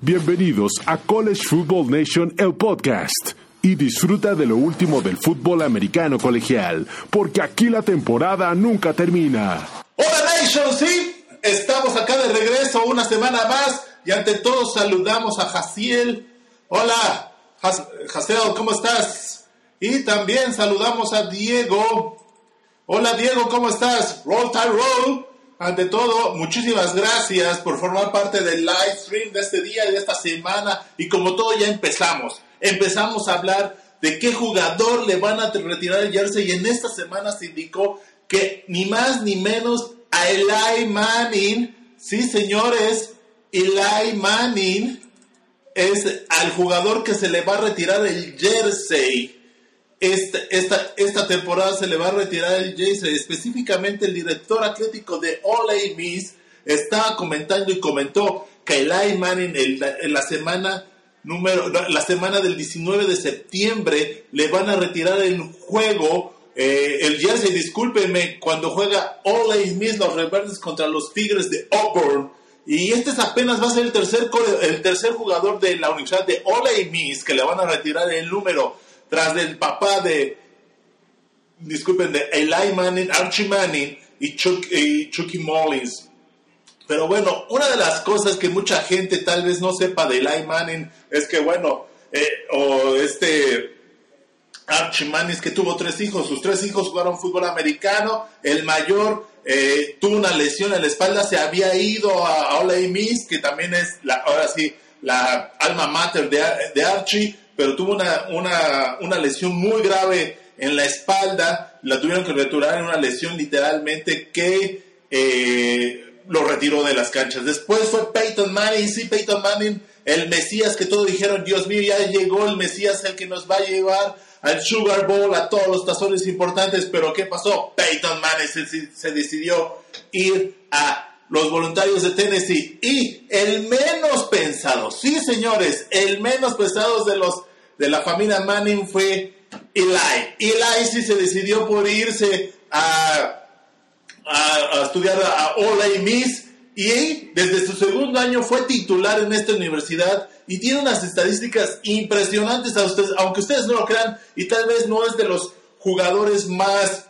Bienvenidos a College Football Nation, el podcast. Y disfruta de lo último del fútbol americano colegial, porque aquí la temporada nunca termina. Hola Nation, sí, estamos acá de regreso una semana más y ante todo saludamos a Jaciel. Hola, Jaciel, ¿cómo estás? Y también saludamos a Diego. Hola Diego, ¿cómo estás? Roll Roll. Ante todo, muchísimas gracias por formar parte del live stream de este día y de esta semana. Y como todo ya empezamos, empezamos a hablar de qué jugador le van a retirar el jersey. Y en esta semana se indicó que ni más ni menos a Eli Manning, sí señores, Eli Manning es al jugador que se le va a retirar el jersey. Esta, esta, esta, temporada se le va a retirar el Jason. Específicamente el director atlético de Ole Miss estaba comentando y comentó que Eli Manning en la, semana número la semana del 19 de septiembre le van a retirar el juego eh, el jersey, discúlpeme, cuando juega Ole Miss los Rebeldes contra los Tigres de Auburn. Y este es apenas va a ser el tercer, el tercer jugador de la Universidad de Ole Miss que le van a retirar el número tras del papá de, disculpen, de Eli Manning, Archie Manning y, Chucky Mullins. Pero bueno, una de las cosas que mucha gente tal vez no sepa de Eli Manning es que, bueno, eh, o este Archie Manning es que tuvo tres hijos, sus tres hijos jugaron fútbol americano, el mayor eh, tuvo una lesión en la espalda, se había ido a, Ole Miss, que también es, la, ahora sí, la alma mater de, de Archie, pero tuvo una, una, una lesión muy grave en la espalda, la tuvieron que retirar en una lesión literalmente que eh, lo retiró de las canchas. Después fue Peyton Manning, sí, Peyton Manning, el Mesías que todos dijeron, Dios mío, ya llegó el Mesías, el que nos va a llevar al Sugar Bowl, a todos los tazones importantes, pero ¿qué pasó? Peyton Manning se, se decidió ir a los voluntarios de Tennessee y el menos pensado, sí señores, el menos pensado de los de la familia Manning fue Eli. Eli sí se decidió por irse a, a, estudiar a Ole Miss y desde su segundo año fue titular en esta universidad y tiene unas estadísticas impresionantes a ustedes, aunque ustedes no lo crean y tal vez no es de los jugadores más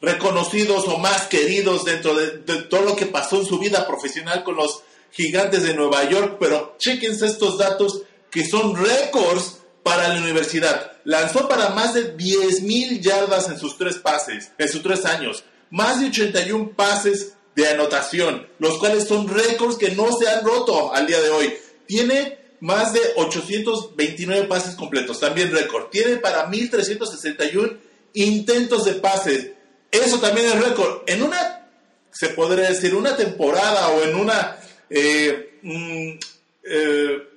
reconocidos o más queridos dentro de, de todo lo que pasó en su vida profesional con los gigantes de Nueva York, pero chequense estos datos que son récords para la universidad. Lanzó para más de 10.000 yardas en sus tres pases, en sus tres años. Más de 81 pases de anotación, los cuales son récords que no se han roto al día de hoy. Tiene más de 829 pases completos, también récord. Tiene para 1.361 intentos de pases. Eso también es récord. En una, se podría decir, una temporada o en una... Eh, mm, eh,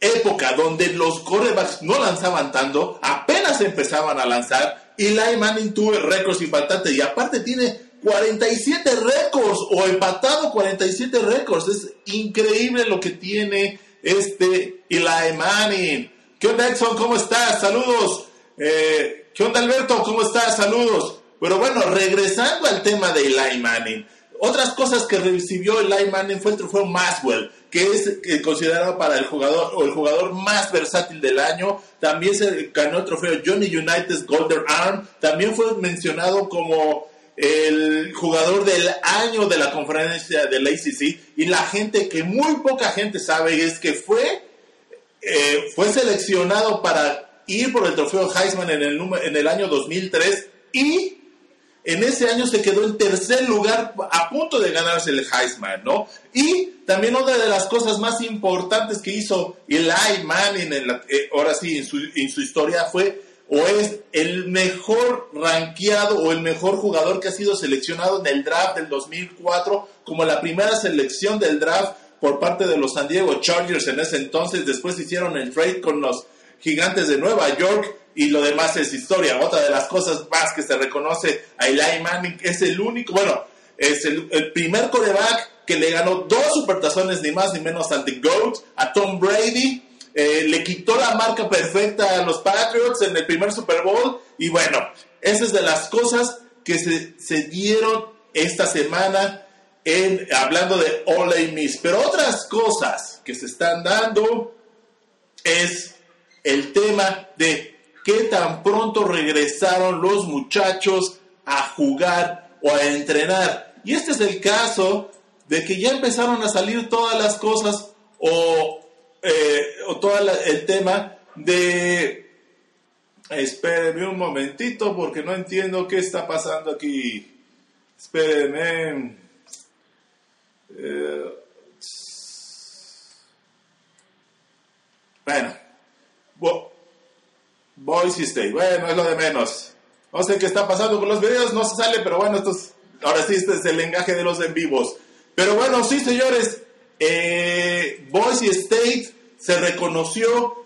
época donde los corebacks no lanzaban tanto, apenas empezaban a lanzar, y Eli Manning tuvo récords impactantes y aparte tiene 47 récords o empatado 47 récords. Es increíble lo que tiene este Eli Manning. ¿Qué onda, Exxon? ¿Cómo estás? Saludos. Eh, ¿Qué onda, Alberto? ¿Cómo estás? Saludos. Pero bueno, regresando al tema de Eli Manning. Otras cosas que recibió Eli Manning fue el trofeo Maxwell que es considerado para el jugador o el jugador más versátil del año. También se ganó el trofeo Johnny United's Golden Arm. También fue mencionado como el jugador del año de la conferencia del ACC. Y la gente que muy poca gente sabe es que fue, eh, fue seleccionado para ir por el trofeo Heisman en el, en el año 2003 y en ese año se quedó en tercer lugar a punto de ganarse el Heisman, ¿no? Y también una de las cosas más importantes que hizo Eli Manning, en eh, ahora sí, en su, en su historia fue o es el mejor rankeado o el mejor jugador que ha sido seleccionado en el draft del 2004 como la primera selección del draft por parte de los San Diego Chargers en ese entonces. Después hicieron el trade con los gigantes de Nueva York y lo demás es historia. Otra de las cosas más que se reconoce a Eli Manning es el único, bueno, es el, primer coreback que le ganó dos supertazones, ni más ni menos al The GOAT, a Tom Brady. Eh, le quitó la marca perfecta a los Patriots en el primer Super Bowl. Y bueno, esa es de las cosas que se, se dieron esta semana en, hablando de Ole Miss. Pero otras cosas que se están dando es el tema de qué tan pronto regresaron los muchachos a jugar o a entrenar. Y este es el caso de que ya empezaron a salir todas las cosas o, eh, o todo el tema de... Espérenme un momentito porque no entiendo qué está pasando aquí. Espérenme. Eh, bueno, Boise State, bueno, es lo de menos. No sé qué está pasando con los videos, no se sale, pero bueno, esto ahora sí este es el engaje de los en vivos. Pero bueno, sí, señores, eh, Boise State se reconoció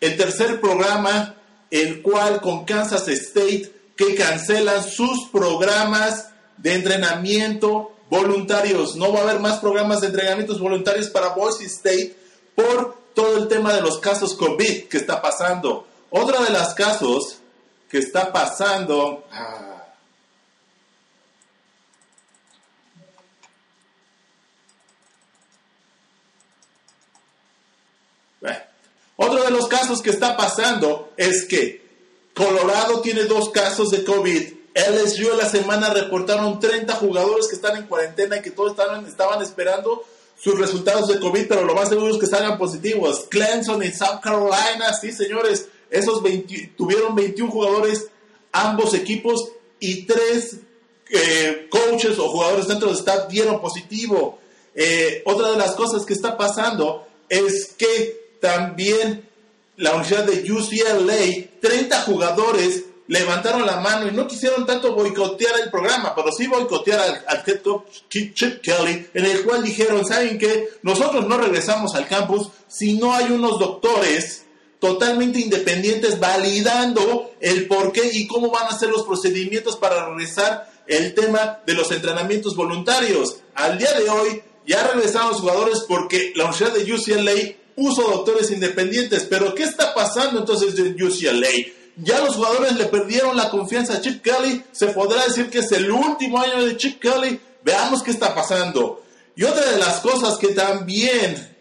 el tercer programa, el cual con Kansas State, que cancelan sus programas de entrenamiento voluntarios. No va a haber más programas de entrenamientos voluntarios para Boise State por todo el tema de los casos COVID que está pasando. Otra de las casos que está pasando... Ah, otro de los casos que está pasando es que Colorado tiene dos casos de COVID. LSU en la semana reportaron 30 jugadores que están en cuarentena y que todos estaban, estaban esperando sus resultados de COVID, pero lo más seguro es que salgan positivos. Clemson y South Carolina, sí señores, esos tuvieron 21 jugadores ambos equipos y tres eh, coaches o jugadores dentro del staff dieron positivo. Eh, otra de las cosas que está pasando es que también la universidad de UCLA, 30 jugadores levantaron la mano y no quisieron tanto boicotear el programa, pero sí boicotear al, head coach Chip Kelly, en el cual dijeron, ¿saben qué? Nosotros no regresamos al campus si no hay unos doctores totalmente independientes validando el por qué y cómo van a ser los procedimientos para regresar el tema de los entrenamientos voluntarios. Al día de hoy ya regresaron los jugadores porque la Universidad de UCLA puso doctores independientes, pero ¿qué está pasando entonces en UCLA? ya los jugadores le perdieron la confianza a Chip Kelly. Se podrá decir que es el último año de Chip Kelly. Veamos qué está pasando. Y otra de las cosas que también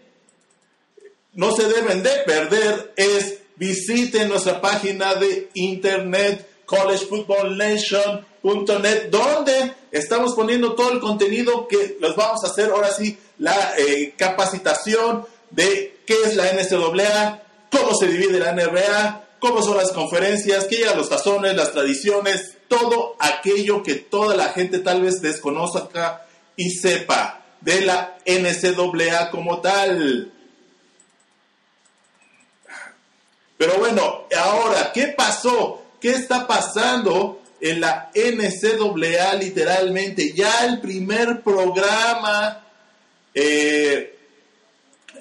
no se deben de perder es visiten nuestra página de internet collegefootballnation.net donde estamos poniendo todo el contenido que los vamos a hacer ahora sí la eh, capacitación de qué es la NCAA, cómo se divide la NBA, cómo son las conferencias, qué llegan los tazones, las tradiciones, todo aquello que toda la gente tal vez desconozca y sepa de la NCAA como tal. Pero bueno, ahora, ¿qué pasó? ¿Qué está pasando en la NCAA literalmente? Ya el primer programa, eh,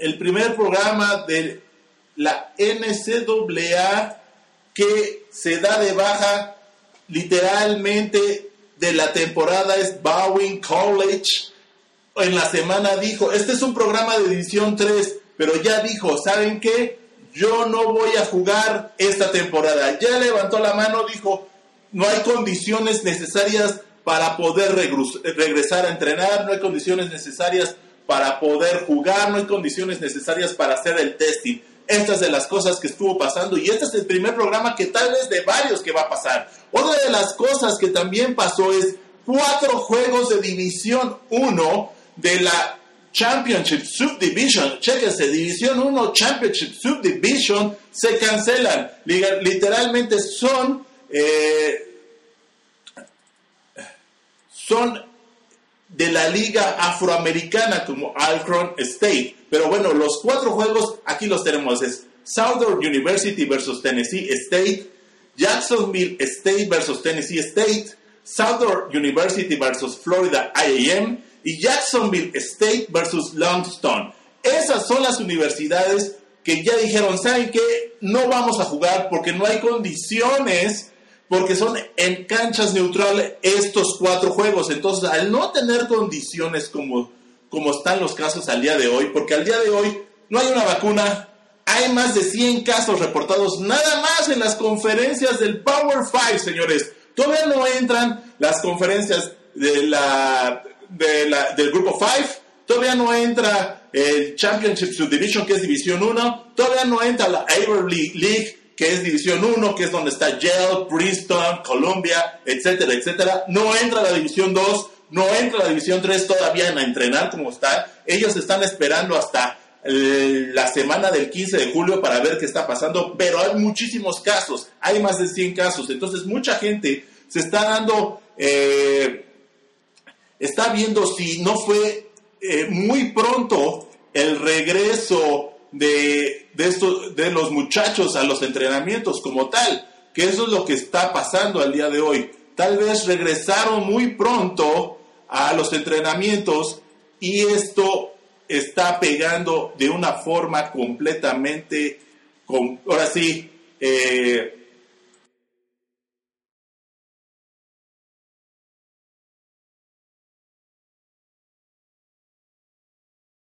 el primer programa de la NCAA que se da de baja literalmente de la temporada es Bowen College. En la semana dijo, este es un programa de División 3, pero ya dijo, ¿saben qué? Yo no voy a jugar esta temporada. Ya levantó la mano, dijo, no hay condiciones necesarias para poder regresar a entrenar, no hay condiciones necesarias para poder jugar, no hay condiciones necesarias para hacer el testing. Estas de las cosas que estuvo pasando y este es el primer programa que tal vez de varios que va a pasar. Otra de las cosas que también pasó es cuatro juegos de División 1 de la Championship Subdivision, chéquense, División 1 Championship Subdivision se cancelan. Literalmente son, eh, son de la liga afroamericana como Alcorn State. Pero bueno, los cuatro juegos aquí los tenemos. Es Southern University versus Tennessee State, Jacksonville State versus Tennessee State, Southern University versus Florida IAM y Jacksonville State versus Longstone. Esas son las universidades que ya dijeron, ¿saben qué? No vamos a jugar porque no hay condiciones porque son en canchas neutrales estos cuatro juegos. Entonces, al no tener condiciones como, como están los casos al día de hoy, porque al día de hoy no hay una vacuna, hay más de 100 casos reportados nada más en las conferencias del Power Five, señores. Todavía no entran las conferencias de la de la, del grupo 5, todavía no entra el Championship Subdivision, que es División 1, todavía no entra la Avery League, que es División 1, que es donde está Yale, Princeton, Columbia, etcétera, etcétera. No entra la División 2, no entra la División 3 todavía en entrenar como está. Ellos están esperando hasta eh, la semana del 15 de julio para ver qué está pasando, pero hay muchísimos casos, hay más de 100 casos, entonces mucha gente se está dando, eh, está viendo si no fue eh, muy pronto el regreso de, de, de los muchachos a los entrenamientos como tal, que eso es lo que está pasando al día de hoy. Tal vez regresaron muy pronto a los entrenamientos y esto está pegando de una forma completamente, con, ahora sí, eh,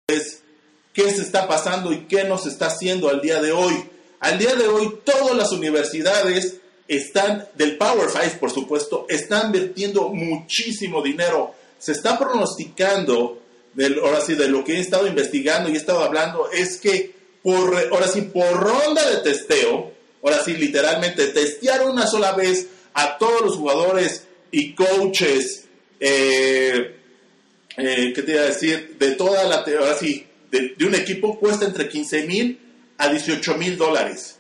qué se está pasando y qué nos está haciendo al día de hoy. Al día de hoy todas las universidades están, del Power Five por supuesto, están vertiendo muchísimo dinero. Se está pronosticando ahora sí, de lo que he estado investigando y he estado hablando, es que por, ahora sí, por ronda de testeo, ahora sí, literalmente, testear una sola vez a todos los jugadores y coaches, eh, eh, ¿qué te iba a decir? De toda la, ahora sí, de, de un equipo cuesta entre 15 mil a 18 mil dólares.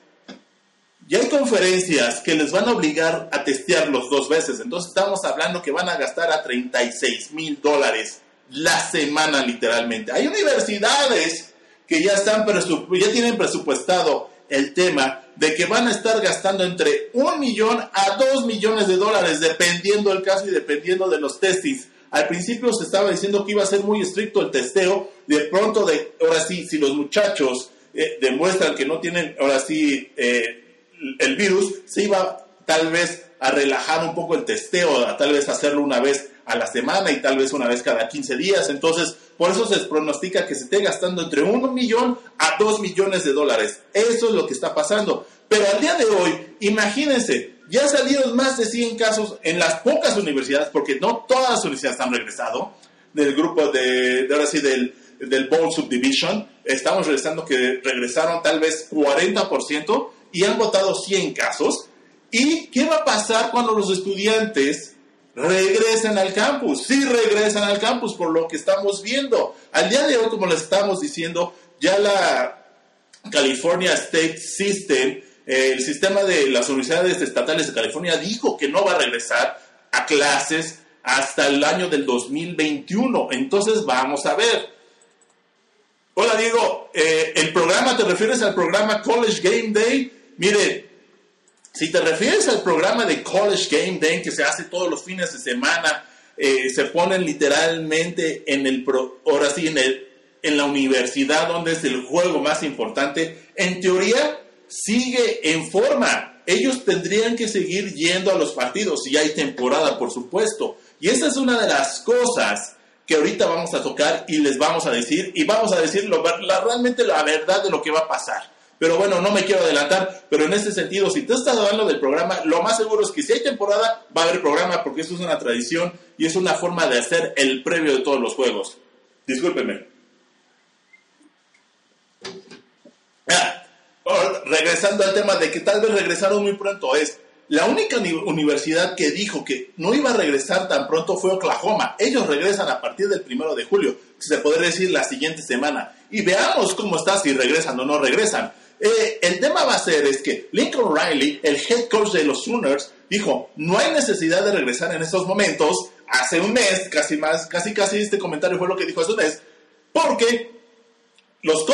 Y hay conferencias que les van a obligar a testearlos dos veces. Entonces estamos hablando que van a gastar a 36 mil dólares la semana literalmente. Hay universidades que ya, están ya tienen presupuestado el tema de que van a estar gastando entre un millón a dos millones de dólares dependiendo del caso y dependiendo de los testings. Al principio se estaba diciendo que iba a ser muy estricto el testeo, de pronto, de, ahora sí, si los muchachos eh, demuestran que no tienen, ahora sí, eh, el virus, se iba tal vez a relajar un poco el testeo, a tal vez hacerlo una vez a la semana y tal vez una vez cada 15 días. Entonces, por eso se pronostica que se esté gastando entre 1 millón a 2 millones de dólares. Eso es lo que está pasando. Pero al día de hoy, imagínense, ya salieron más de 100 casos en las pocas universidades, porque no todas las universidades han regresado, del grupo de, ahora sí, del, del Bowl Subdivision. Estamos regresando que regresaron tal vez 40% y han votado 100 casos. ¿Y qué va a pasar cuando los estudiantes regresan al campus, sí regresan al campus por lo que estamos viendo. Al día de hoy, como les estamos diciendo, ya la California State System, el sistema de las universidades estatales de California dijo que no va a regresar a clases hasta el año del 2021. Entonces vamos a ver. Hola Diego, eh, ¿el programa te refieres al programa College Game Day? Mire, si te refieres al programa de College Game Day que se hace todos los fines de semana, eh, se ponen literalmente en el, ahora sí, en, el, en la universidad donde es el juego más importante, en teoría sigue en forma. Ellos tendrían que seguir yendo a los partidos si hay temporada, por supuesto. Y esa es una de las cosas que ahorita vamos a tocar y les vamos a decir, y vamos a decir realmente la verdad de lo que va a pasar. Pero bueno, no me quiero adelantar, pero en ese sentido, si tú estás hablando del programa, lo más seguro es que si hay temporada, va a haber programa, porque esto es una tradición y es una forma de hacer el previo de todos los juegos. Discúlpenme. Ah, regresando al tema de que tal vez regresaron muy pronto, es la única universidad que dijo que no iba a regresar tan pronto fue Oklahoma. Ellos regresan a partir del primero de julio, se podría decir la siguiente semana. Y veamos cómo está si regresan o no regresan. Eh, el tema va a ser es que Lincoln Riley, el head coach de los Sooners, dijo, no hay necesidad de regresar en estos momentos, hace un mes, casi más, casi casi este comentario fue lo que dijo hace un mes, porque los,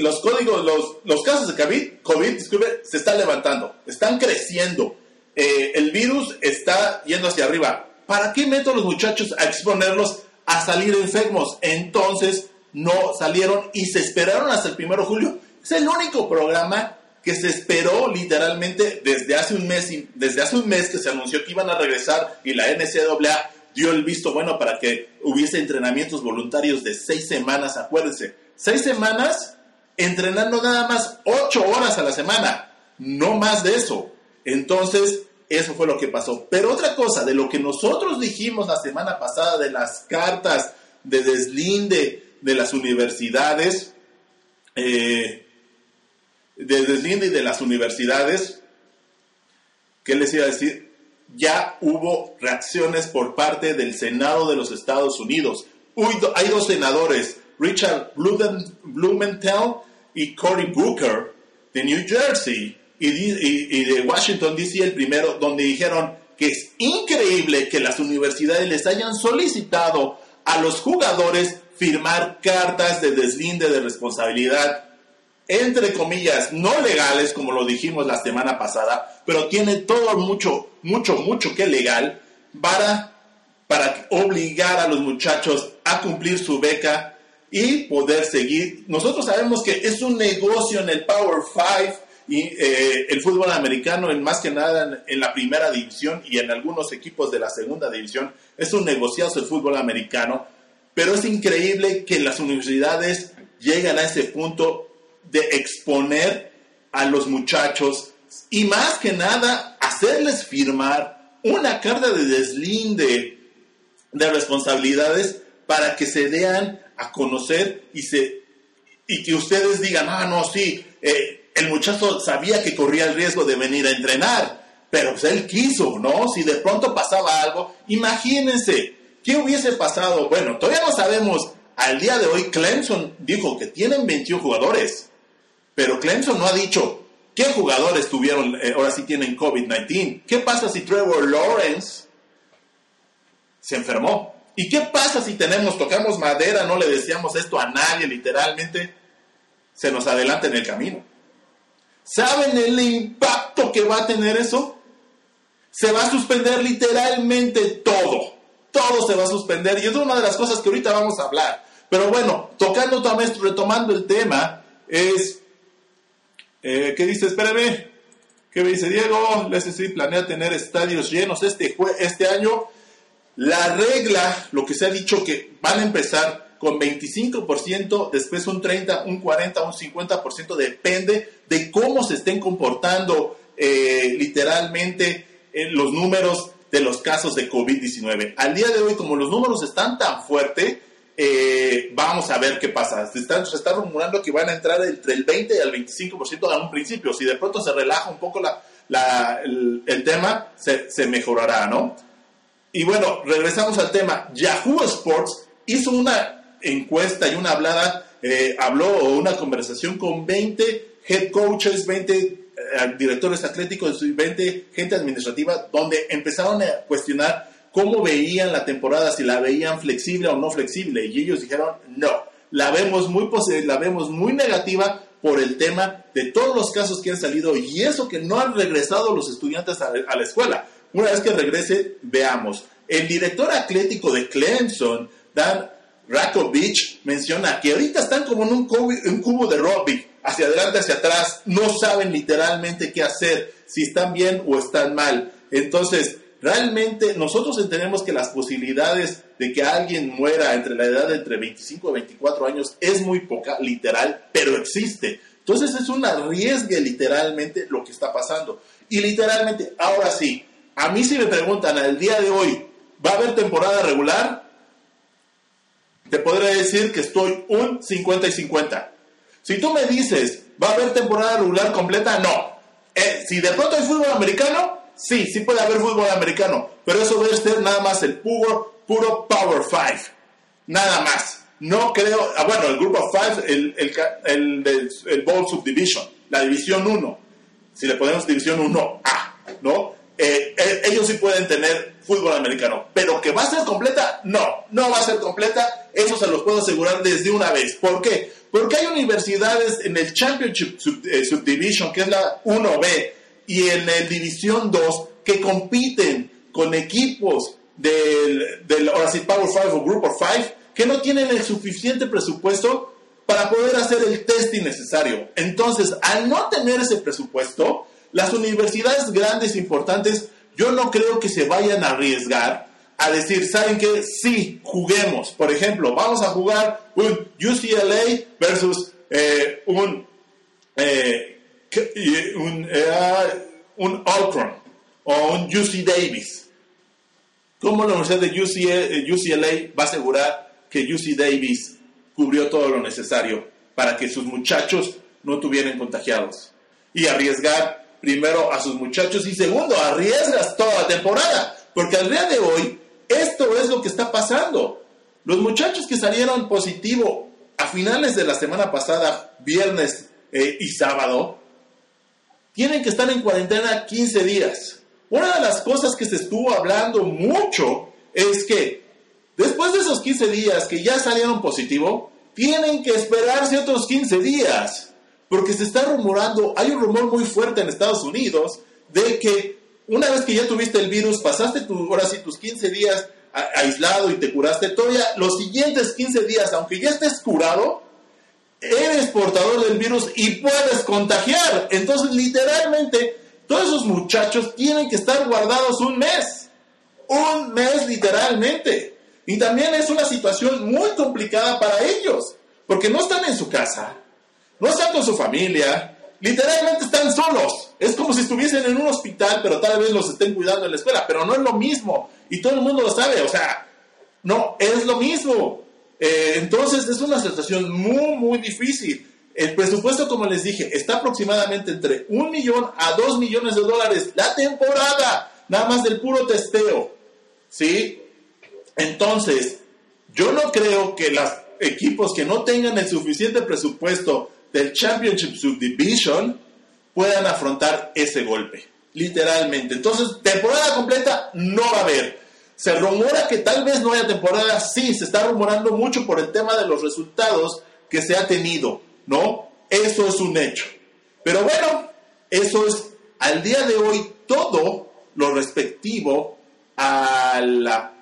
los códigos, los, casos de COVID, COVID se están levantando, están creciendo, eh, el virus está yendo hacia arriba. ¿Para qué meto a los muchachos a exponerlos a salir enfermos? Entonces no salieron y se esperaron hasta el primero de julio es el único programa que se esperó literalmente desde hace un mes, desde hace un mes que se anunció que iban a regresar y la NCAA dio el visto bueno para que hubiese entrenamientos voluntarios de seis semanas, acuérdense, seis semanas entrenando nada más ocho horas a la semana, no más de eso. Entonces, eso fue lo que pasó. Pero otra cosa, de lo que nosotros dijimos la semana pasada de las cartas de deslinde de las universidades, eh, de deslinde y de las universidades, ¿qué les iba a decir? Ya hubo reacciones por parte del Senado de los Estados Unidos. hay dos senadores, Richard Blumenthal y Cory Booker, de New Jersey, y, de Washington, D.C. el primero, donde dijeron que es increíble que las universidades les hayan solicitado a los jugadores firmar cartas de deslinde de responsabilidad, entre comillas, no legales, como lo dijimos la semana pasada, pero tiene todo mucho, mucho, mucho que legal para, para obligar a los muchachos a cumplir su beca y poder seguir. Nosotros sabemos que es un negocio en el Power Five y eh, el fútbol americano, en más que nada en, la primera división y en algunos equipos de la segunda división, es un negociazo el fútbol americano, pero es increíble que las universidades lleguen a ese punto de exponer a los muchachos y más que nada hacerles firmar una carta de deslinde de responsabilidades para que se dean a conocer y se y que ustedes digan, ah, no, sí, eh, el muchacho sabía que corría el riesgo de venir a entrenar, pero pues, él quiso, ¿no? Si de pronto pasaba algo, imagínense, ¿qué hubiese pasado? Bueno, todavía no sabemos. Al día de hoy, Clemson dijo que tienen 21 jugadores, pero Clemson no ha dicho qué jugadores tuvieron, eh, ahora sí tienen COVID-19. ¿Qué pasa si Trevor Lawrence se enfermó? ¿Y qué pasa si tenemos, tocamos madera, no le decíamos esto a nadie, literalmente, se nos adelanta en el camino? ¿Saben el impacto que va a tener eso? Se va a suspender literalmente todo. Todo se va a suspender. Y es una de las cosas que ahorita vamos a hablar. Pero bueno, tocando también, retomando el tema, es. Eh, ¿Qué dice? Espérame. ¿Qué me dice Diego? La SC planea tener estadios llenos este, este año. La regla, lo que se ha dicho que van a empezar con 25%, después un 30, un 40, un 50%, depende de cómo se estén comportando eh, literalmente en eh, los números de los casos de COVID-19. Al día de hoy, como los números están tan fuertes, eh, vamos a ver qué pasa. Se está, se rumorando que van a entrar entre el 20 y el 25% a un principio. Si de pronto se relaja un poco la, el, tema, se mejorará, ¿no? Y bueno, regresamos al tema. Yahoo Sports hizo una encuesta y una hablada, eh, habló una conversación con 20 head coaches, 20 eh, directores atléticos y 20 gente administrativa, donde empezaron a cuestionar cómo veían la temporada, si la veían flexible o no flexible. Y ellos dijeron, no, la vemos muy, la vemos muy negativa por el tema de todos los casos que han salido y eso que no han regresado los estudiantes a la escuela. Una vez que regrese, veamos. El director atlético de Clemson, Dan Beach menciona que ahorita están como en un cubo, de rugby, hacia adelante, hacia atrás, no saben literalmente qué hacer, si están bien o están mal. Entonces, realmente nosotros entendemos que las posibilidades de que alguien muera entre la edad de entre 25 y 24 años es muy poca, literal, pero existe. Entonces es un arriesgue literalmente lo que está pasando. Y literalmente, ahora sí, a mí si me preguntan al día de hoy, ¿va a haber temporada regular? te podré decir que estoy un 50 y 50. Si tú me dices, ¿va a haber temporada regular completa? No. Eh, si de pronto hay fútbol americano, sí, sí puede haber fútbol americano, pero eso debe ser nada más el puro, puro Power Five. Nada más. No creo, ah, bueno, el Grupo Five, el, el, el, el Bowl Subdivision, la División 1, si le ponemos División 1A, ¿no? Eh, eh, ellos sí pueden tener fútbol americano, pero que va a ser completa, no, no va a ser completa, eso se los puedo asegurar desde una vez. ¿Por qué? Porque hay universidades en el Championship eh, Subdivision, que es la 1B, y en el División 2, que compiten con equipos del, del ahora sí, Power 5 o Group of 5, que no tienen el suficiente presupuesto para poder hacer el testing necesario. Entonces, al no tener ese presupuesto, las universidades grandes, importantes, yo no creo que se vayan a arriesgar a decir, ¿saben qué? Sí, juguemos. Por ejemplo, vamos a jugar un UCLA versus eh, un, eh, un, eh, un o un UC Davis. ¿Cómo la Universidad de UCLA eh, va a asegurar que UC Davis cubrió todo lo necesario para que sus muchachos no tuvieran contagiados? Y arriesgar primero a sus muchachos y segundo, arriesgas toda la temporada. Porque al día de hoy, esto es lo que está pasando. Los muchachos que salieron positivo a finales de la semana pasada, viernes eh, y sábado, tienen que estar en cuarentena 15 días. Una de las cosas que se estuvo hablando mucho es que después de esos 15 días que ya salieron positivo, tienen que esperarse otros 15 días. Porque se está rumorando, hay un rumor muy fuerte en Estados Unidos de que una vez que ya tuviste el virus, pasaste tu, ahora sí tus 15 días aislado y te curaste, todavía los siguientes 15 días, aunque ya estés curado, eres portador del virus y puedes contagiar. Entonces, literalmente, todos esos muchachos tienen que estar guardados un mes. Un mes literalmente. Y también es una situación muy complicada para ellos, porque no están en su casa, no están con su familia, literalmente están solos. Es como si estuviesen en un hospital, pero tal vez los estén cuidando en la escuela, pero no es lo mismo. Y todo el mundo lo sabe, o sea, no es lo mismo. Eh, entonces es una situación muy, muy difícil. El presupuesto, como les dije, está aproximadamente entre un millón a dos millones de dólares la temporada, nada más del puro testeo. ¿Sí? Entonces, yo no creo que los equipos que no tengan el suficiente presupuesto del Championship Subdivision puedan afrontar ese golpe. Literalmente. Entonces, temporada completa no va a haber. Se rumora que tal vez no haya temporada, sí, se está rumorando mucho por el tema de los resultados que se ha tenido, ¿no? Eso es un hecho. Pero bueno, eso es al día de hoy todo lo respectivo a la,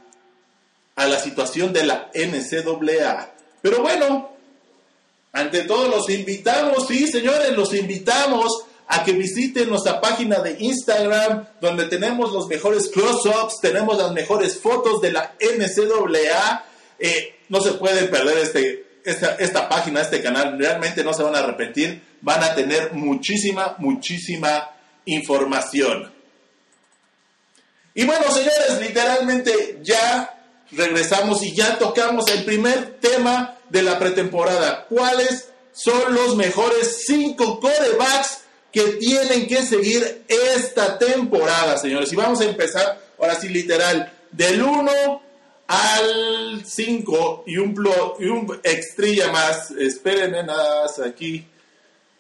a la situación de la NCAA. Pero bueno, ante todo los invitamos, sí señores, los invitamos a que visiten nuestra página de Instagram, donde tenemos los mejores close-ups, tenemos las mejores fotos de la NCAA. Eh, no se pueden perder este, esta, esta página, este canal, realmente no se van a arrepentir, van a tener muchísima, muchísima información. Y bueno, señores, literalmente ya regresamos y ya tocamos el primer tema de la pretemporada. ¿Cuáles son los mejores cinco corebacks que tienen que seguir esta temporada, señores. Y vamos a empezar, ahora sí, literal, del 1 al 5 y un, y un extrilla más. Espérenme nada más aquí.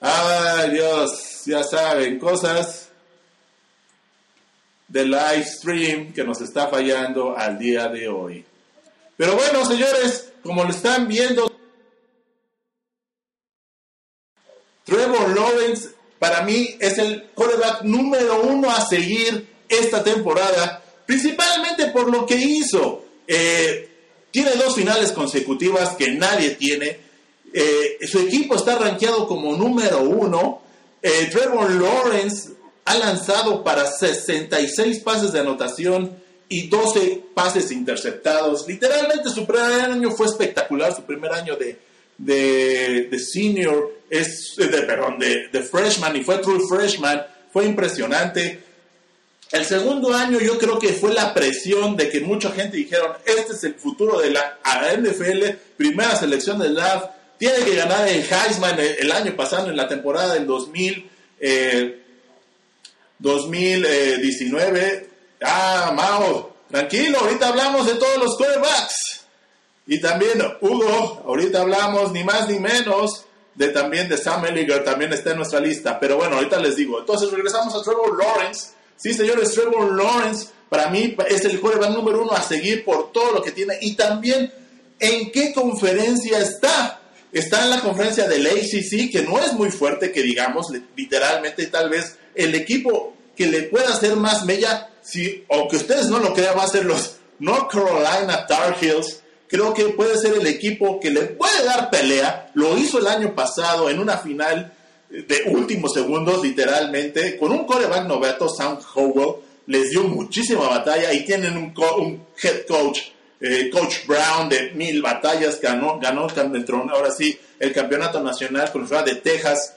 Ay, Dios, ya saben, cosas del live stream que nos está fallando al día de hoy. Pero bueno, señores, como lo están viendo, Trevor Lawrence para mí es el quarterback número uno a seguir esta temporada, principalmente por lo que hizo. Eh, tiene dos finales consecutivas que nadie tiene. Eh, su equipo está rankeado como número uno. Eh, Trevor Lawrence ha lanzado para 66 pases de anotación y 12 pases interceptados. Literalmente su primer año fue espectacular, su primer año de, de, senior, es, de, perdón, de, freshman y fue true freshman, fue impresionante. El segundo año yo creo que fue la presión de que mucha gente dijeron, este es el futuro de la NFL, primera selección del draft, tiene que ganar el Heisman el, año pasado en la temporada del 2000, 2019. Ah, Mao, tranquilo, ahorita hablamos de todos los quarterbacks. Y también Hugo, ahorita hablamos ni más ni menos de también de Sam Elliger, también está en nuestra lista. Pero bueno, ahorita les digo. Entonces regresamos a Trevor Lawrence. Sí, señores, Trevor Lawrence para mí es el quarterback número uno a seguir por todo lo que tiene. Y también en qué conferencia está. Está en la conferencia del ACC, que no es muy fuerte, que digamos, literalmente, tal vez el equipo que le pueda hacer más mella, si, aunque ustedes no lo crean, va a ser los North Carolina Tar Heels creo que puede ser el equipo que le puede dar pelea. Lo hizo el año pasado en una final de últimos segundos, literalmente, con un coreback novato, Sam Howell. Les dio muchísima batalla y tienen un, head coach, eh, Coach Brown, de mil batallas, ganó, ganó ahora sí el campeonato nacional con la de Texas.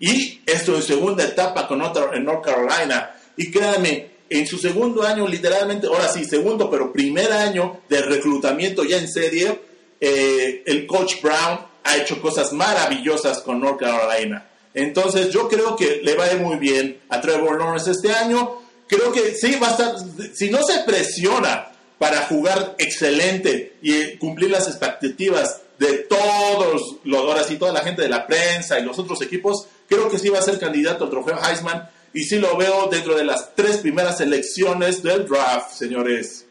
Y esto en segunda etapa con otra, en North Carolina. Y créanme, en su segundo año, literalmente, ahora sí, segundo, pero primer año de reclutamiento ya en serie, eh, el coach Brown ha hecho cosas maravillosas con North Carolina. Entonces yo creo que le va a ir muy bien a Trevor Lawrence este año. Creo que sí, va a estar, si no se presiona para jugar excelente y cumplir las expectativas de todos los, ahora sí, toda la gente de la prensa y los otros equipos, creo que sí va a ser candidato al trofeo Heisman y sí lo veo dentro de las tres primeras selecciones del draft, señores.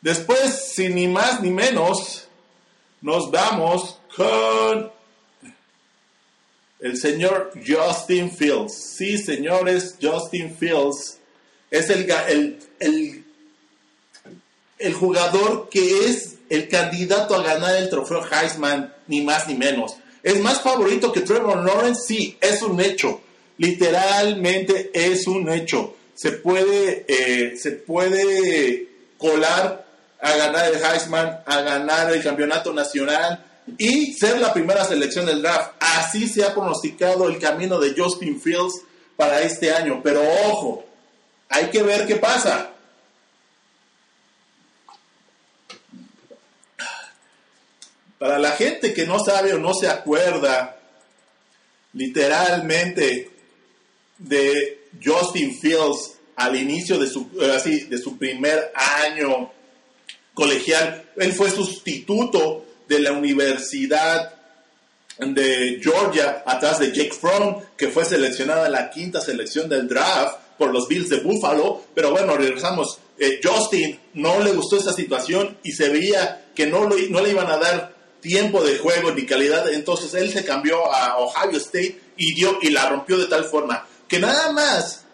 Después, sin ni más ni menos, nos vamos con el señor Justin Fields. Sí, señores, Justin Fields es el, el, el, el jugador que es el candidato a ganar el trofeo Heisman, ni más ni menos. ¿Es más favorito que Trevor Lawrence? Sí, es un hecho. Literalmente es un hecho. Se puede, eh, se puede colar a ganar el Heisman, a ganar el campeonato nacional y ser la primera selección del draft. Así se ha pronosticado el camino de Justin Fields para este año. Pero ojo, hay que ver qué pasa. Para la gente que no sabe o no se acuerda, literalmente de Justin Fields al inicio de su, eh, así, de su primer año colegial. Él fue sustituto de la Universidad de Georgia atrás de Jake Fromm, que fue seleccionada en la quinta selección del draft por los Bills de Buffalo. Pero bueno, regresamos. Eh, Justin no le gustó esa situación y se veía que no, no le iban a dar tiempo de juego ni calidad. Entonces él se cambió a Ohio State y, dio, y la rompió de tal forma que nada más,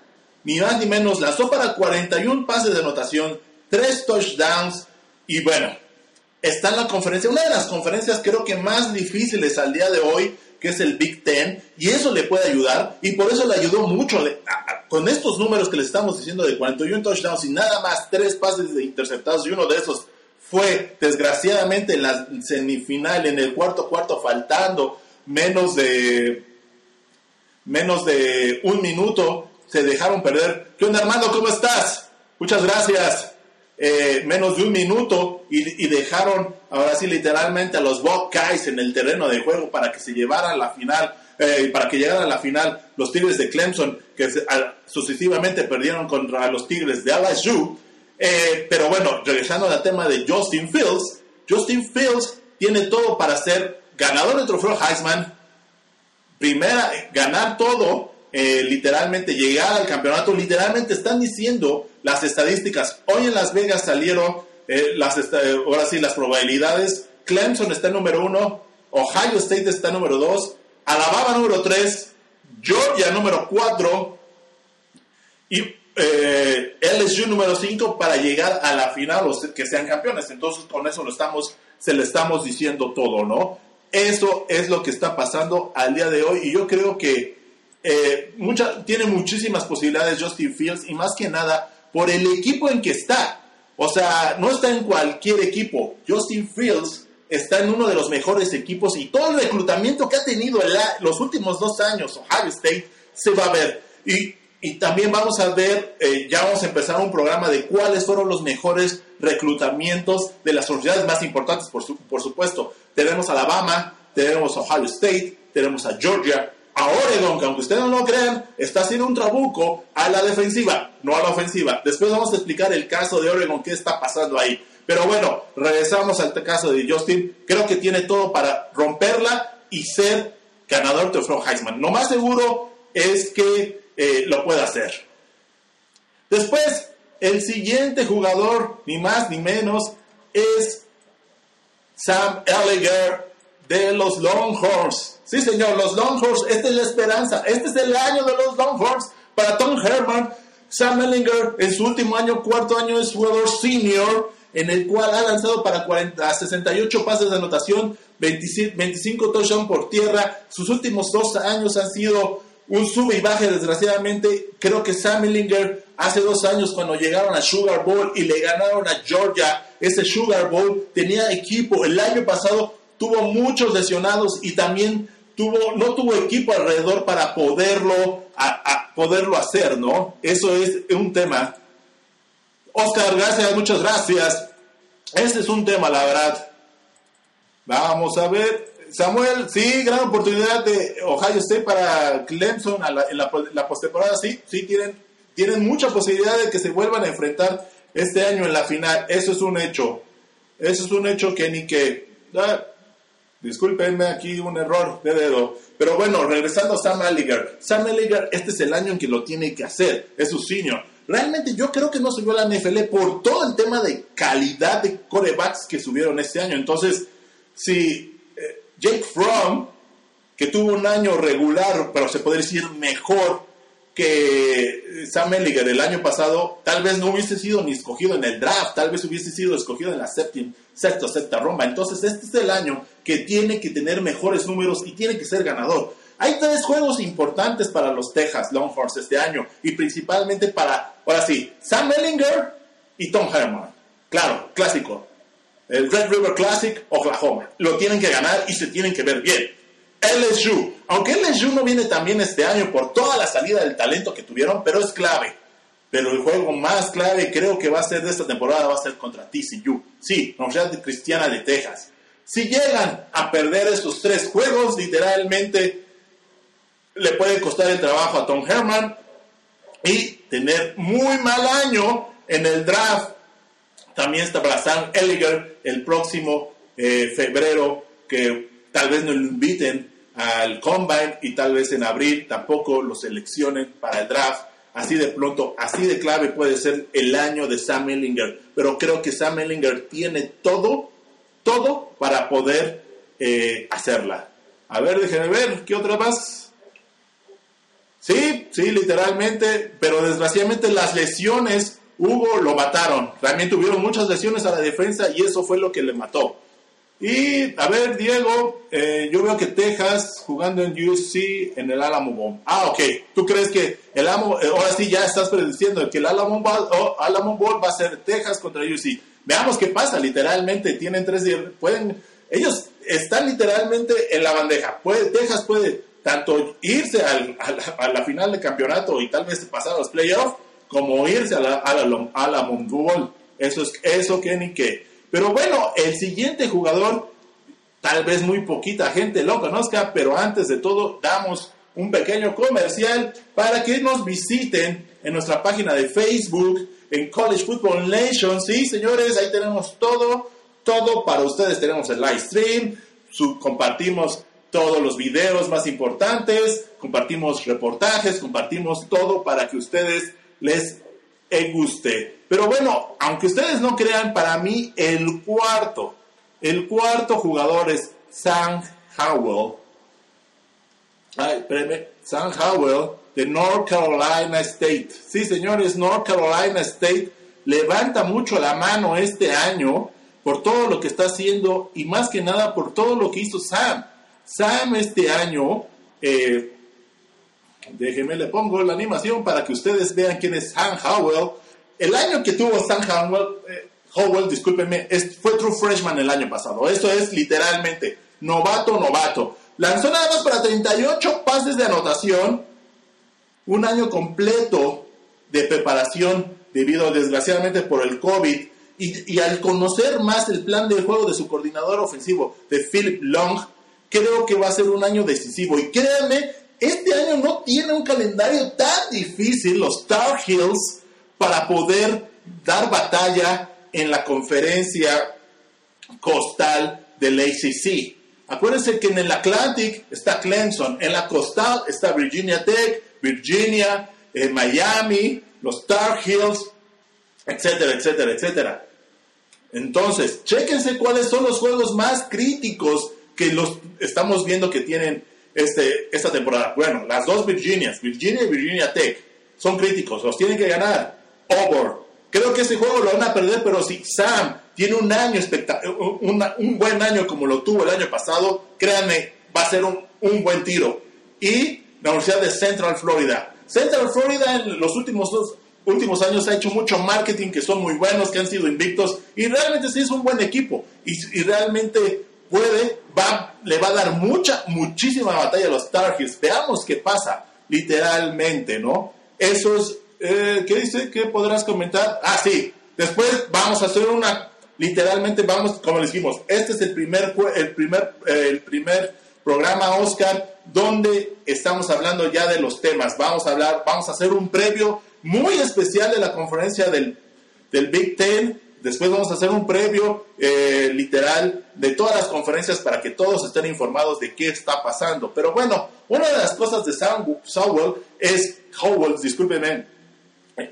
ni más ni menos, lanzó para 41 pases de anotación, 3 touchdowns y bueno, está en la conferencia, una de las conferencias creo que más difíciles al día de hoy, que es el Big Ten, y eso le puede ayudar, y por eso le ayudó mucho con estos números que le estamos diciendo de 41 touchdowns y nada más 3 pases de interceptados, y uno de esos fue desgraciadamente en la semifinal, en el cuarto cuarto, faltando menos de menos de un minuto, se dejaron perder. ¿Qué onda, Armando? ¿Cómo estás? Muchas gracias. Eh, menos de un minuto y, dejaron, ahora sí, literalmente a los Buckeyes en el terreno de juego para que se llevaran la final, eh, para que llegaran a la final los Tigres de Clemson, que sucesivamente perdieron contra los Tigres de LSU. Eh, pero bueno, regresando al tema de Justin Fields, Justin Fields tiene todo para ser ganador del trofeo Heisman, primera, ganar todo, eh, literalmente llegar al campeonato, literalmente están diciendo las estadísticas. Hoy en Las Vegas salieron eh, las, ahora sí, las probabilidades. Clemson está en número uno, Ohio State está en número dos, Alabama número tres, Georgia número cuatro y eh, LSU número cinco para llegar a la final o que sean campeones. Entonces con eso lo estamos, se le estamos diciendo todo, ¿no? Eso es lo que está pasando al día de hoy y yo creo que eh, tiene muchísimas posibilidades Justin Fields y más que nada por el equipo en que está. O sea, no está en cualquier equipo. Justin Fields está en uno de los mejores equipos y todo el reclutamiento que ha tenido en los últimos dos años Ohio State se va a ver. Y, también vamos a ver, eh, ya vamos a empezar un programa de cuáles fueron los mejores reclutamientos de las universidades más importantes, por, supuesto. Tenemos Alabama, tenemos Ohio State, tenemos a Georgia, a Oregon, que aunque ustedes no lo crean, está haciendo un trabuco a la defensiva, no a la ofensiva. Después vamos a explicar el caso de Oregon, qué está pasando ahí. Pero bueno, regresamos al caso de Justin. Creo que tiene todo para romperla y ser ganador de trofeo Heisman. Lo más seguro es que eh, lo pueda hacer. Después, el siguiente jugador, ni más ni menos, es Sam Elliger de los Longhorns. Sí, señor, los Longhorns, esta es la esperanza. Este es el año de los Longhorns para Tom Herman. Sam Ellinger, en su último año, cuarto año, es jugador senior, en el cual ha lanzado para 40, 68 pases de anotación, 25 touchdowns por tierra. Sus últimos dos años han sido un sube y baje, desgraciadamente. Creo que Sam Ellinger hace dos años, cuando llegaron a Sugar Bowl y le ganaron a Georgia, ese Sugar Bowl tenía equipo. El año pasado tuvo muchos lesionados y también tuvo, no tuvo equipo alrededor para poderlo a poderlo hacer, ¿no? Eso es un tema. Oscar, gracias, muchas gracias. Este es un tema, la verdad. Vamos a ver. Samuel, sí, gran oportunidad de Ohio State para Clemson en la, postemporada, sí, sí, tienen, tienen mucha posibilidad de que se vuelvan a enfrentar este año en la final. Eso es un hecho. Eso es un hecho que ni que... Ah, discúlpenme aquí un error de dedo. Pero bueno, regresando a Sam Elliger. Sam Elliger, este es el año en que lo tiene que hacer. Es su senior. Realmente yo creo que no subió a la NFL por todo el tema de calidad de corebacks que subieron este año. Entonces, si Jake Fromm, que tuvo un año regular, pero se puede decir mejor que Sam Elliger el año pasado, tal vez no hubiese sido ni escogido en el draft, tal vez hubiese sido escogido en la séptima, sexta sexta ronda. Entonces, este es el año que tiene que tener mejores números y tiene que ser ganador. Hay tres juegos importantes para los Texas Longhorns este año y principalmente para, ahora sí, Sam Ellinger y Tom Herman. Claro, clásico. El Red River Classic, Oklahoma. Lo tienen que ganar y se tienen que ver bien. LSU. Aunque LSU no viene también este año por toda la salida del talento que tuvieron, pero es clave. Pero el juego más clave creo que va a ser de esta temporada va a ser contra TCU. Sí, Universidad Cristiana de Texas. Si llegan a perder estos tres juegos, literalmente le puede costar el trabajo a Tom Herman y tener muy mal año en el draft. También está para Sam Elliger el próximo eh, febrero, que tal vez no lo inviten al combine y tal vez en abril tampoco lo seleccionen para el draft. Así de pronto, así de clave puede ser el año de Sam Ellinger. Pero creo que Sam Ellinger tiene todo, todo para poder eh, hacerla. A ver, déjenme ver, ¿qué otra más? Sí, sí, literalmente, pero desgraciadamente las lesiones, Hugo lo mataron. Realmente tuvieron muchas lesiones a la defensa y eso fue lo que le mató. Y a ver, Diego, eh, yo veo que Texas jugando en UC en el Alamo Bowl. Ah, ok. ¿Tú crees que el Alamo, eh, ahora sí ya estás prediciendo que el Alamo Bowl va a ser Texas contra UC? Veamos qué pasa. Literalmente tienen tres días. Pueden, ellos están literalmente en la bandeja. Puede, Texas puede tanto irse al, a la final de campeonato y tal vez pasar a los playoffs, como irse a la, Alamo Bowl. Eso es eso que ni que. Pero bueno, el siguiente jugador, tal vez muy poquita gente lo conozca, pero antes de todo damos un pequeño comercial para que nos visiten en nuestra página de Facebook, en College Football Nation. Sí, señores, ahí tenemos todo, todo para ustedes. Tenemos el live stream, compartimos todos los videos más importantes, compartimos reportajes, compartimos todo para que ustedes les guste. Pero bueno, aunque ustedes no crean, para mí el cuarto, el cuarto jugador es Sam Howell. Ay, Sam Howell de North Carolina State. Sí, señores, North Carolina State levanta mucho la mano este año por todo lo que está haciendo y más que nada por todo lo que hizo Sam. Sam este año, eh, déjenme le pongo la animación para que ustedes vean quién es Sam Howell el año que tuvo Sam Howell, eh, Howell discúlpenme, fue True Freshman el año pasado. Esto es literalmente novato, novato. Lanzó nada más para 38 pases de anotación, un año completo de preparación debido desgraciadamente por el COVID y, y, al conocer más el plan de juego de su coordinador ofensivo, de Philip Long, creo que va a ser un año decisivo. Y créanme, este año no tiene un calendario tan difícil, los Tar Heels para poder dar batalla en la conferencia costal del ACC. Acuérdense que en el Atlantic está Clemson, en la costal está Virginia Tech, Virginia, eh, Miami, los Tar Heels, etcétera, etcétera, etcétera. Entonces, chéquense cuáles son los juegos más críticos que los estamos viendo que tienen este, esta temporada. Bueno, las dos Virginias, Virginia y Virginia Tech, son críticos, los tienen que ganar. Creo que ese juego lo van a perder, pero si Sam tiene un año un buen año como lo tuvo el año pasado, créanme, va a ser un, un buen tiro. Y la Universidad de Central Florida. Central Florida en los últimos dos, últimos años ha hecho mucho marketing, que son muy buenos, que han sido invictos, y realmente sí es un buen equipo. Y, y realmente puede, va, le va a dar mucha, muchísima batalla a los Tar Heels. Veamos qué pasa. literalmente, ¿no? Esos, eh, ¿qué dice? ¿Qué podrás comentar? Ah, sí, después vamos a hacer una, literalmente vamos, como les dijimos, este es el primer, el primer, eh, el primer programa, Oscar, donde estamos hablando ya de los temas. Vamos a hablar, vamos a hacer un previo muy especial de la conferencia del, del Big Ten. Después vamos a hacer un previo eh, literal de todas las conferencias para que todos estén informados de qué está pasando. Pero bueno, una de las cosas de Sowell es, Howell, discúlpenme,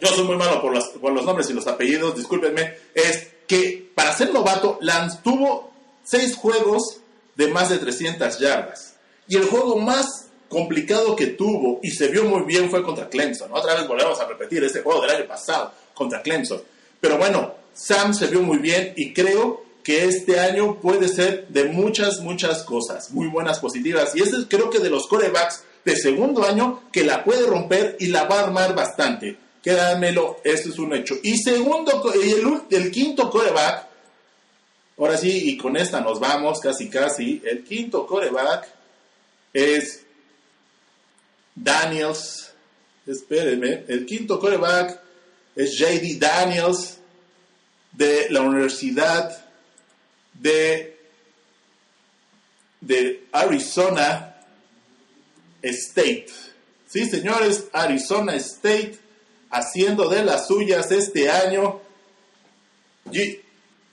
yo soy muy malo por, por los nombres y los apellidos, discúlpenme, es que para ser novato, Lance tuvo seis juegos de más de 300 yardas. Y el juego más complicado que tuvo y se vio muy bien fue contra Clemson. Otra vez volvemos a repetir ese juego del año pasado contra Clemson. Pero bueno, Sam se vio muy bien y creo que este año puede ser de muchas, muchas cosas, muy buenas, positivas. Y este creo que de los corebacks de segundo año que la puede romper y la va a armar bastante. Quédamelo, esto es un hecho. Y segundo, el, el quinto coreback, ahora sí, y con esta nos vamos casi casi, el quinto coreback es Daniels, espérenme, el quinto coreback es JD Daniels de la Universidad de, de Arizona State. Sí, señores, Arizona State haciendo de las suyas este año.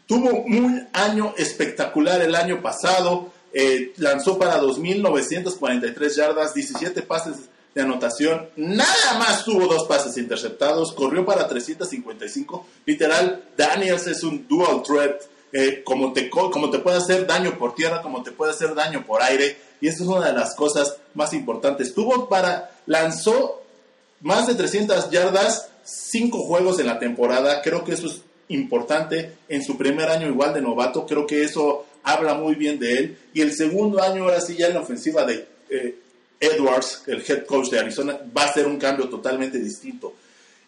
Tuvo un año espectacular el año pasado. Eh, lanzó para 2.943 yardas, 17 pases de anotación, nada más tuvo dos pases interceptados, corrió para 355, literal, Daniels es un dual threat, eh, como, te, como te puede hacer daño por tierra, como te puede hacer daño por aire, y eso es una de las cosas más importantes. Tuvo para, lanzó más de 300 yardas, cinco juegos en la temporada, creo que eso es importante. En su primer año igual de novato, creo que eso habla muy bien de él, y el segundo año ahora sí ya en la ofensiva de... Eh, Edwards, el head coach de Arizona, va a ser un cambio totalmente distinto.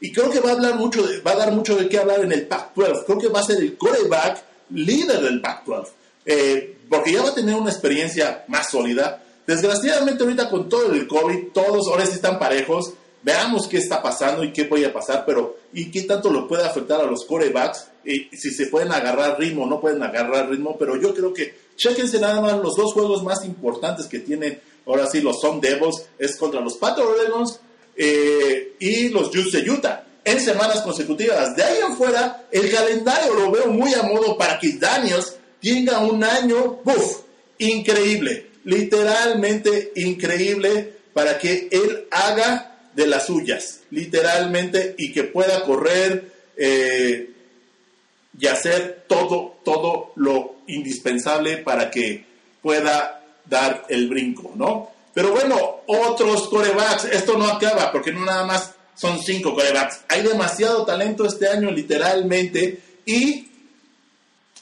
Y creo que va a, hablar mucho va a dar mucho de qué hablar en el Pac-12. Creo que va a ser el quarterback líder del Pac-12. Eh, porque ya va a tener una experiencia más sólida. Desgraciadamente ahorita con todo el COVID, todos ahora sí están parejos. Veamos qué está pasando y qué puede pasar, pero y qué tanto lo puede afectar a los quarterbacks. Y si se pueden agarrar ritmo no pueden agarrar ritmo. Pero yo creo que chequense nada más los dos juegos más importantes que tiene ahora sí, los Sun Devils es contra los Pato Dragons eh, y los Juice de Utah en semanas consecutivas. De ahí en fuera, el calendario lo veo muy a modo para que Daniels tenga un año, ¡buf! Increíble, literalmente increíble para que él haga de las suyas, literalmente, y que pueda correr eh, y hacer todo, todo lo indispensable para que pueda dar el brinco, ¿no? Pero bueno, otros corebacks, esto no acaba porque no nada más son cinco corebacks. Hay demasiado talento este año literalmente y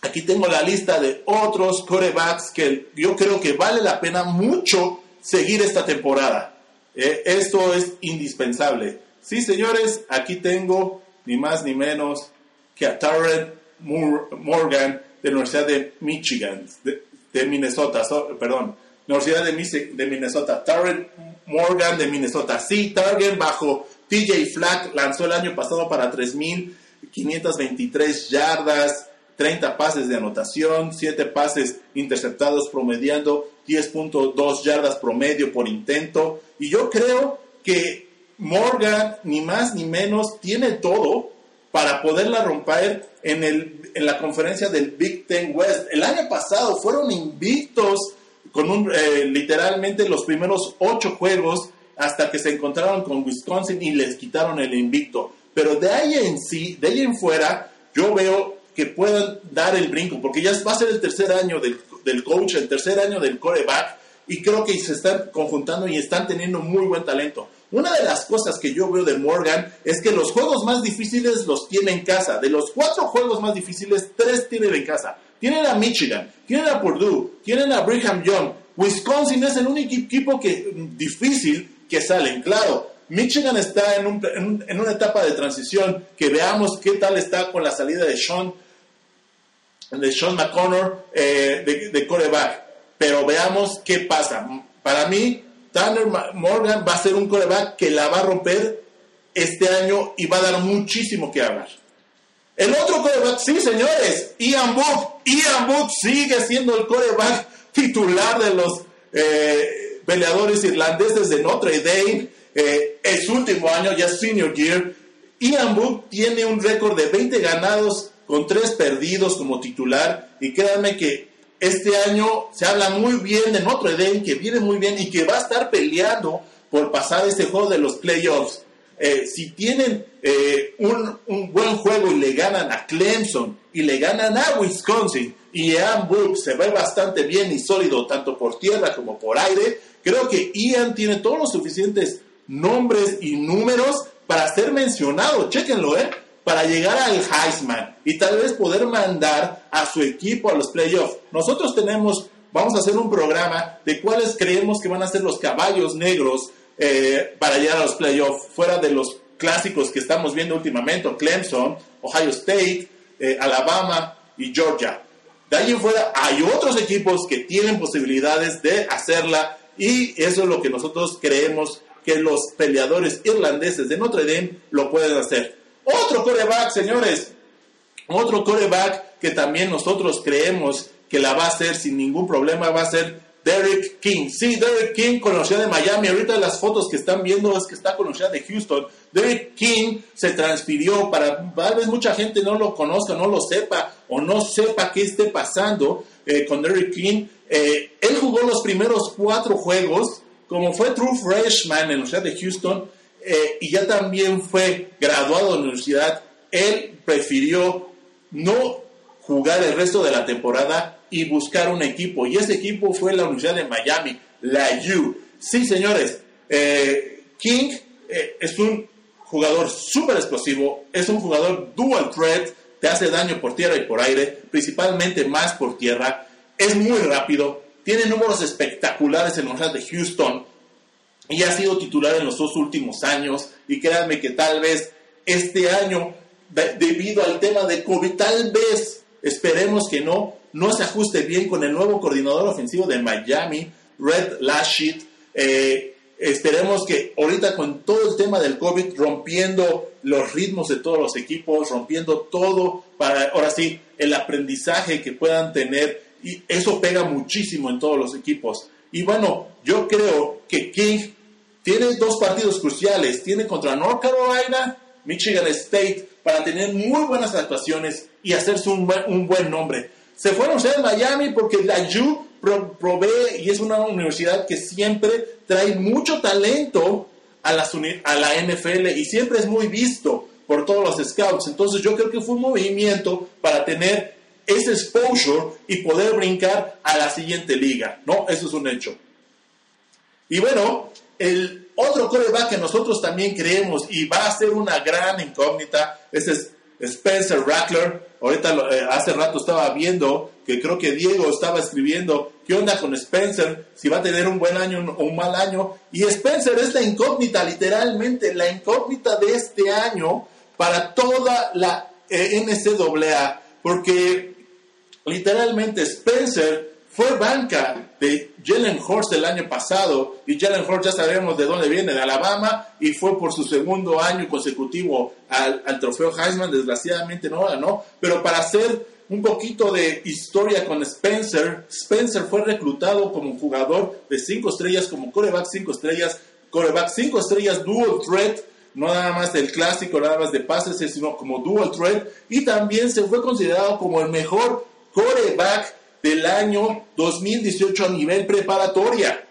aquí tengo la lista de otros corebacks que yo creo que vale la pena mucho seguir esta temporada. Eh, esto es indispensable. Sí, señores, aquí tengo ni más ni menos que a Tarrant Morgan de la Universidad de Michigan, Minnesota, perdón, Universidad de, de Minnesota, Tarrant Morgan de Minnesota. Sí, Target bajo TJ Flack lanzó el año pasado para 3.523 yardas, 30 pases de anotación, 7 pases interceptados promediando 10.2 yardas promedio por intento. Y yo creo que Morgan, ni más ni menos, tiene todo para poderla romper en, el, en la conferencia del Big Ten West. El año pasado fueron invictos con un, eh, literalmente los primeros ocho juegos hasta que se encontraron con Wisconsin y les quitaron el invicto. Pero de ahí en sí, de ahí en fuera, yo veo que puedan dar el brinco, porque ya va a ser el tercer año del, del coach, el tercer año del coreback, y creo que se están conjuntando y están teniendo muy buen talento. Una de las cosas que yo veo de Morgan es que los juegos más difíciles los tiene en casa. De los cuatro juegos más difíciles, tres tiene en casa. Tienen a Michigan, tienen a Purdue, tienen a Brigham Young. Wisconsin es el único equipo que, difícil que salen. Claro, Michigan está en, una etapa de transición que veamos qué tal está con la salida de Sean, de Sean McConnor eh, de, de coreback. Pero veamos qué pasa. Para mí, Tanner Morgan va a ser un coreback que la va a romper este año y va a dar muchísimo que hablar. El otro coreback, sí señores, Ian Book. Ian Book sigue siendo el coreback titular de los eh, peleadores irlandeses de Notre Dame. Eh, es su último año, ya senior year. Ian Book tiene un récord de 20 ganados con 3 perdidos como titular. Y créanme que este año se habla muy bien de Notre Dame, que viene muy bien y que va a estar peleando por pasar este juego de los playoffs. Eh, si tienen eh, un, buen juego y le ganan a Clemson y le ganan a Wisconsin y Ian Book se ve bastante bien y sólido tanto por tierra como por aire, creo que Ian tiene todos los suficientes nombres y números para ser mencionado, chéquenlo, ¿eh? Para llegar al Heisman y tal vez poder mandar a su equipo a los playoffs. Nosotros tenemos, vamos a hacer un programa de cuáles creemos que van a ser los caballos negros eh, para llegar a los playoffs, fuera de los clásicos que estamos viendo últimamente, Clemson, Ohio State, eh, Alabama y Georgia. De ahí fuera hay otros equipos que tienen posibilidades de hacerla y eso es lo que nosotros creemos que los peleadores irlandeses de Notre Dame lo pueden hacer. Otro coreback, señores, otro coreback que también nosotros creemos que la va a hacer sin ningún problema va a ser Derek King. Sí, Derek King con de Miami. Ahorita las fotos que están viendo es que está con de Houston. Derek King se transfirió para, tal vez mucha gente no lo conozca, no lo sepa o no sepa qué esté pasando eh, con Derek King. Eh, él jugó los primeros cuatro juegos, como fue True Freshman en la Universidad de Houston, eh, y ya también fue graduado de la universidad. Él prefirió no jugar el resto de la temporada y buscar un equipo. Y ese equipo fue la Universidad de Miami, la U. Sí, señores, eh, King eh, es un jugador súper explosivo, es un jugador dual threat, te hace daño por tierra y por aire, principalmente más por tierra, es muy rápido, tiene números espectaculares en Universidad de Houston y ha sido titular en los dos últimos años. Y créanme que tal vez este año, debido al tema de COVID, tal vez, esperemos que no, no se ajuste bien con el nuevo coordinador ofensivo de Miami, Red Lashit. Eh, esperemos que ahorita con todo el tema del COVID, rompiendo los ritmos de todos los equipos, rompiendo todo para, ahora sí, el aprendizaje que puedan tener, y eso pega muchísimo en todos los equipos. Y bueno, yo creo que King tiene dos partidos cruciales, tiene contra North Carolina, Michigan State, para tener muy buenas actuaciones y hacerse un un buen nombre. Se fueron a Miami porque la U provee y es una universidad que siempre trae mucho talento a la, a la NFL y siempre es muy visto por todos los scouts. Entonces yo creo que fue un movimiento para tener ese exposure y poder brincar a la siguiente liga, ¿no? Eso es un hecho. Y bueno, el otro coreback que nosotros también creemos y va a ser una gran incógnita, es Spencer Rattler, ahorita eh, hace rato estaba viendo que creo que Diego estaba escribiendo qué onda con Spencer, si va a tener un buen año o un mal año. Y Spencer es la incógnita, literalmente, la incógnita de este año para toda la eh, NCAA, porque literalmente Spencer fue banca de Jalen Horst el año pasado y Jalen Horst ya sabemos de dónde viene, de Alabama, y fue por su segundo año consecutivo al, trofeo Heisman, desgraciadamente no ganó, pero para hacer un poquito de historia con Spencer, Spencer fue reclutado como jugador de cinco estrellas, como coreback cinco estrellas, coreback cinco estrellas, dual threat, no nada más del clásico, nada más de pases, sino como dual threat, y también se fue considerado como el mejor coreback del año 2018 a nivel preparatoria.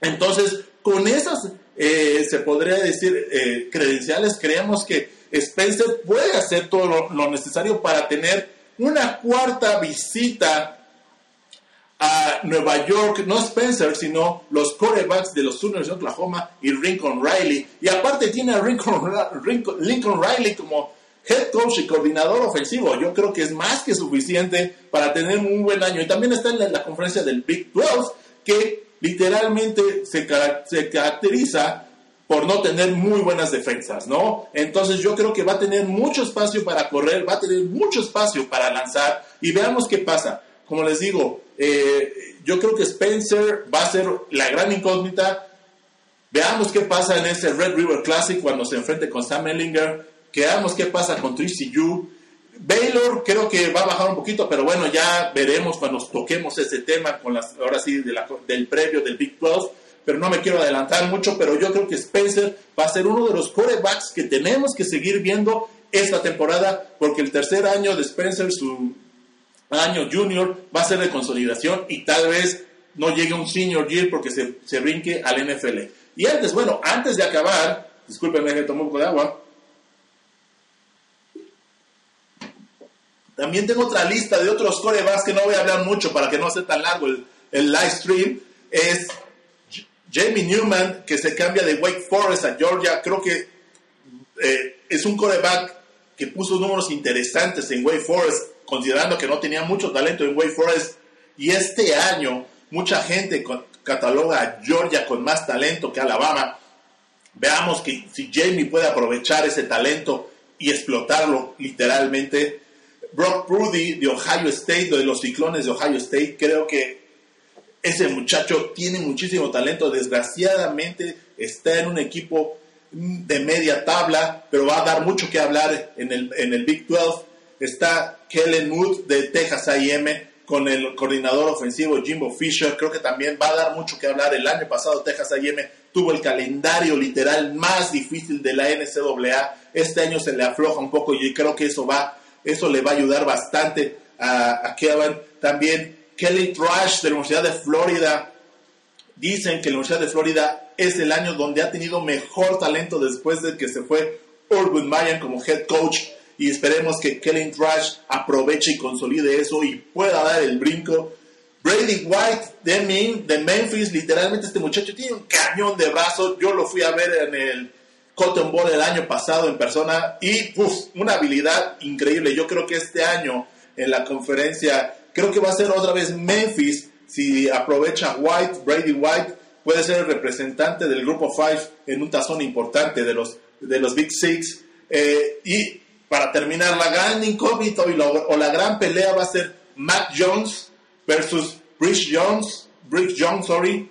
Entonces, con esas, eh, se podría decir, eh, credenciales, creemos que Spencer puede hacer todo lo, necesario para tener una cuarta visita a Nueva York, no Spencer, sino los corebacks de los Sooners de Oklahoma y Lincoln Riley. Y aparte tiene a Lincoln Riley como head coach y coordinador ofensivo. Yo creo que es más que suficiente para tener un buen año. Y también está en la, conferencia del Big 12, que literalmente se, caracteriza por no tener muy buenas defensas, ¿no? Entonces yo creo que va a tener mucho espacio para correr, va a tener mucho espacio para lanzar y veamos qué pasa. Como les digo, eh, yo creo que Spencer va a ser la gran incógnita Veamos qué pasa en ese Red River Classic cuando se enfrente con Sam Ellinger. Veamos qué pasa con Tracy Yu. Baylor creo que va a bajar un poquito, pero bueno, ya veremos cuando toquemos ese tema con las, ahora sí, del previo del Big 12. Pero no me quiero adelantar mucho, pero yo creo que Spencer va a ser uno de los quarterbacks que tenemos que seguir viendo esta temporada, porque el tercer año de Spencer, su año junior, va a ser de consolidación y tal vez no llegue un senior year porque se, se brinque al NFL. Y antes, bueno, antes de acabar, discúlpenme que tomé un poco de agua. También tengo otra lista de otros corebacks que no voy a hablar mucho para que no sea tan largo el, el live stream. Es Jamie Newman, que se cambia de Wake Forest a Georgia. Creo que eh, es un coreback que puso números interesantes en Wake Forest, considerando que no tenía mucho talento en Wake Forest. Y este año, mucha gente cataloga a Georgia con más talento que Alabama. Veamos que si Jamie puede aprovechar ese talento y explotarlo literalmente. Brock Prudy de Ohio State, de los ciclones de Ohio State, creo que ese muchacho tiene muchísimo talento. Desgraciadamente está en un equipo de media tabla, pero va a dar mucho que hablar en el, en el Big 12. Está Kellen Mood de Texas A&M con el coordinador ofensivo Jimbo Fisher. Creo que también va a dar mucho que hablar. El año pasado Texas A&M tuvo el calendario literal más difícil de la NCAA. Este año se le afloja un poco y creo que eso va, eso le va a ayudar bastante a, Kevin. También Kelly Trash de la Universidad de Florida. Dicen que la Universidad de Florida es el año donde ha tenido mejor talento después de que se fue Urban Mayan como head coach y esperemos que Kellen Trash aproveche y consolide eso y pueda dar el brinco. Brady White de, Memphis, literalmente este muchacho tiene un cañón de brazos. Yo lo fui a ver en el Cotton Bowl el año pasado en persona y una habilidad increíble. Yo creo que este año en la conferencia, creo que va a ser otra vez Memphis si aprovecha White, Brady White, puede ser el representante del grupo 5 en un tazón importante de los, de los Big Six. Eh, y para terminar, la gran incógnita o la gran pelea va a ser Matt Jones versus Bryce Jones, Bryce Jones, sorry,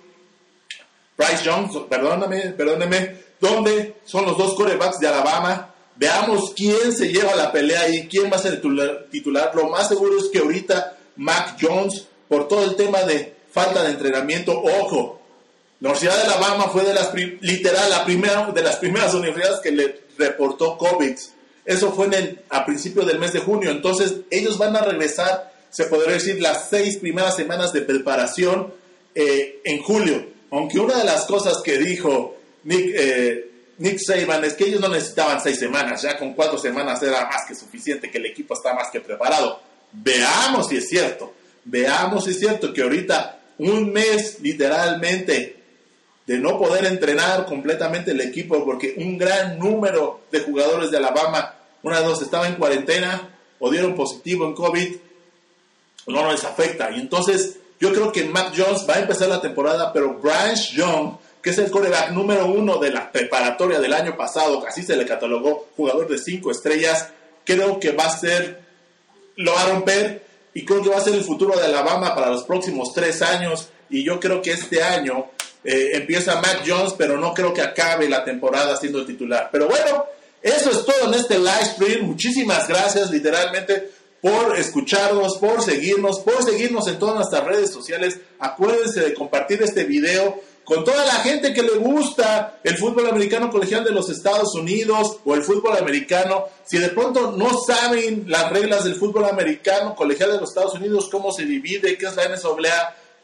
Bryce Jones, perdóname, perdóneme, donde son los dos corebacks de Alabama. Veamos quién se lleva la pelea y quién va a ser el titular. Lo más seguro es que ahorita Mac Jones, por todo el tema de falta de entrenamiento, ojo, la Universidad de Alabama fue de las, literal, la primera, de las primeras universidades que le reportó COVID. Eso fue en el, a principios del mes de junio. Entonces, ellos van a regresar, se podría decir, las seis primeras semanas de preparación eh, en julio. Aunque una de las cosas que dijo Nick, eh, Nick Saban es que ellos no necesitaban seis semanas, ya con cuatro semanas era más que suficiente, que el equipo está más que preparado. Veamos si es cierto. Veamos si es cierto que ahorita un mes literalmente de no poder entrenar completamente el equipo porque un gran número de jugadores de Alabama, una de dos estaba en cuarentena o dieron positivo en COVID, no les afecta. Y entonces yo creo que Matt Jones va a empezar la temporada, pero Bryce Young, que es el coreback número uno de la preparatoria del año pasado, así se le catalogó jugador de cinco estrellas, creo que va a ser, lo va a romper y creo que va a ser el futuro de Alabama para los próximos tres años. Y yo creo que este año eh, empieza Matt Jones, pero no creo que acabe la temporada siendo titular. Pero bueno, eso es todo en este live stream. Muchísimas gracias, literalmente, por escucharnos, por seguirnos, por seguirnos en todas nuestras redes sociales. Acuérdense de compartir este video con toda la gente que le gusta el fútbol americano colegial de los Estados Unidos o el fútbol americano. Si de pronto no saben las reglas del fútbol americano colegial de los Estados Unidos, cómo se divide, qué es la NSA,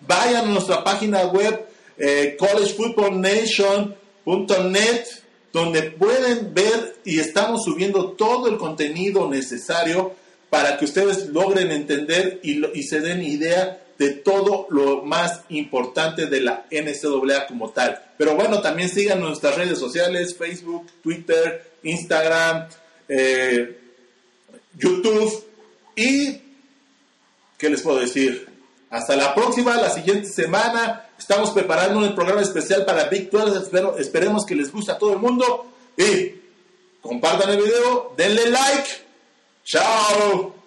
vayan a nuestra página web eh, collegefootballnation.net, donde pueden ver y estamos subiendo todo el contenido necesario para que ustedes logren entender y, y se den idea de todo lo más importante de la NCAA como tal. Pero bueno, también sigan nuestras redes sociales, Facebook, Twitter, Instagram, eh, YouTube y, ¿qué les puedo decir? Hasta la próxima, la siguiente semana. Estamos preparando un programa especial para Big 12. Espero, esperemos que les guste a todo el mundo. Y compartan el video, denle like. Chao.